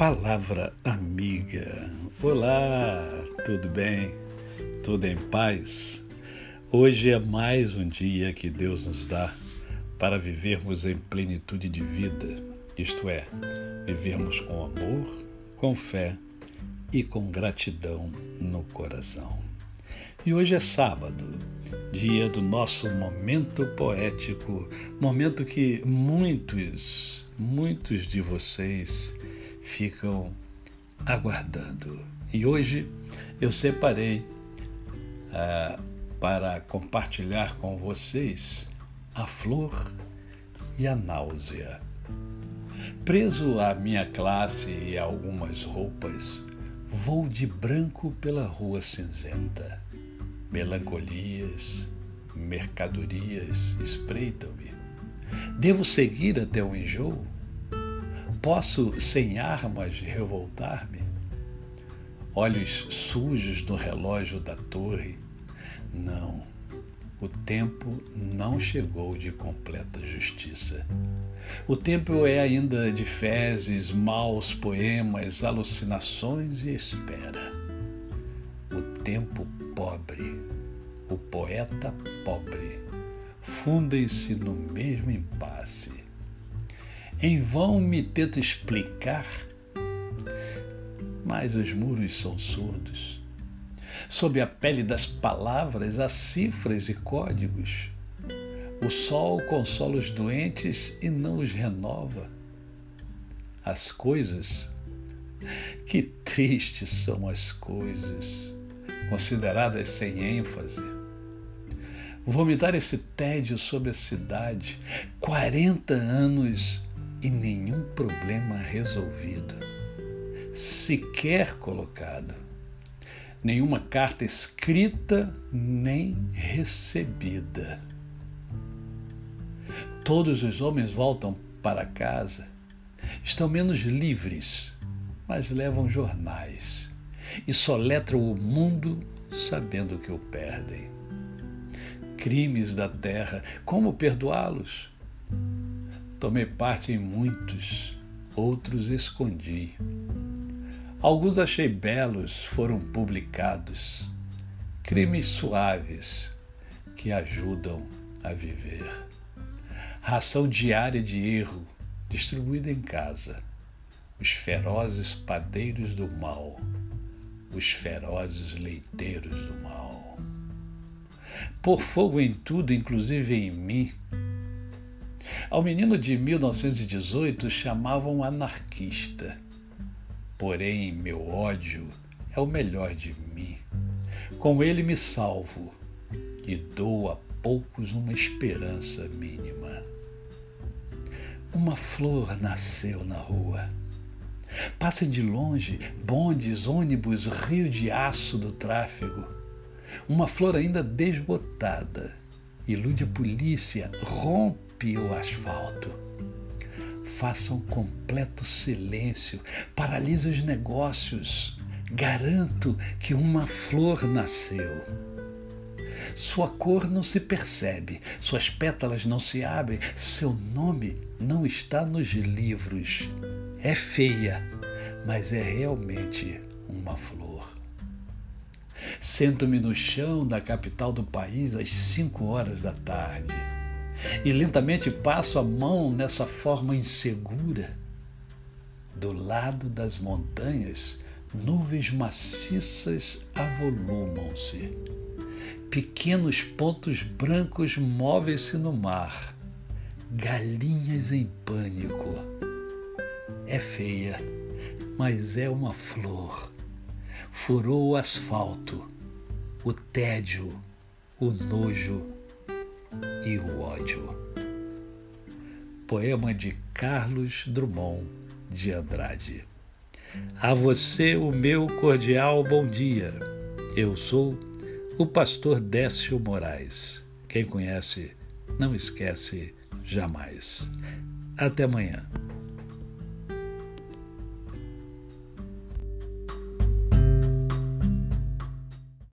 Palavra amiga. Olá, tudo bem? Tudo em paz? Hoje é mais um dia que Deus nos dá para vivermos em plenitude de vida, isto é, vivermos com amor, com fé e com gratidão no coração. E hoje é sábado, dia do nosso momento poético, momento que muitos, muitos de vocês ficam aguardando. E hoje eu separei ah, para compartilhar com vocês a flor e a náusea. Preso à minha classe e a algumas roupas, vou de branco pela rua cinzenta. Melancolias, mercadorias espreitam-me. Devo seguir até o enjoo? Posso, sem armas, revoltar-me? Olhos sujos no relógio da torre. Não, o tempo não chegou de completa justiça. O tempo é ainda de fezes, maus poemas, alucinações e espera. O tempo pobre, o poeta pobre, fundem-se no mesmo impasse em vão me tento explicar, mas os muros são surdos. Sob a pele das palavras há cifras e códigos. O sol consola os doentes e não os renova. As coisas, que tristes são as coisas, consideradas sem ênfase. Vomitar esse tédio sobre a cidade, 40 anos e nenhum problema resolvido, sequer colocado, nenhuma carta escrita nem recebida. Todos os homens voltam para casa, estão menos livres, mas levam jornais e soletram o mundo sabendo que o perdem. Crimes da terra, como perdoá-los? Tomei parte em muitos, outros escondi. Alguns achei belos, foram publicados. Crimes suaves que ajudam a viver. Ração diária de erro, distribuída em casa. Os ferozes padeiros do mal, os ferozes leiteiros do mal. Por fogo em tudo, inclusive em mim, ao menino de 1918 chamavam anarquista. Porém, meu ódio é o melhor de mim. Com ele me salvo e dou a poucos uma esperança mínima. Uma flor nasceu na rua. Passem de longe bondes, ônibus, rio de aço do tráfego. Uma flor ainda desbotada ilude a polícia, rompe arrepia o asfalto. Faça um completo silêncio, paralisa os negócios. Garanto que uma flor nasceu. Sua cor não se percebe, suas pétalas não se abrem, seu nome não está nos livros. É feia, mas é realmente uma flor. Sento-me no chão da capital do país às cinco horas da tarde e lentamente passo a mão nessa forma insegura. Do lado das montanhas, nuvens maciças avolumam-se. Pequenos pontos brancos movem-se no mar. Galinhas em pânico. É feia, mas é uma flor. Furou o asfalto, o tédio, o nojo e o ódio. Poema de Carlos Drummond de Andrade. A você o meu cordial bom dia. Eu sou o pastor Décio Moraes. Quem conhece, não esquece jamais. Até amanhã.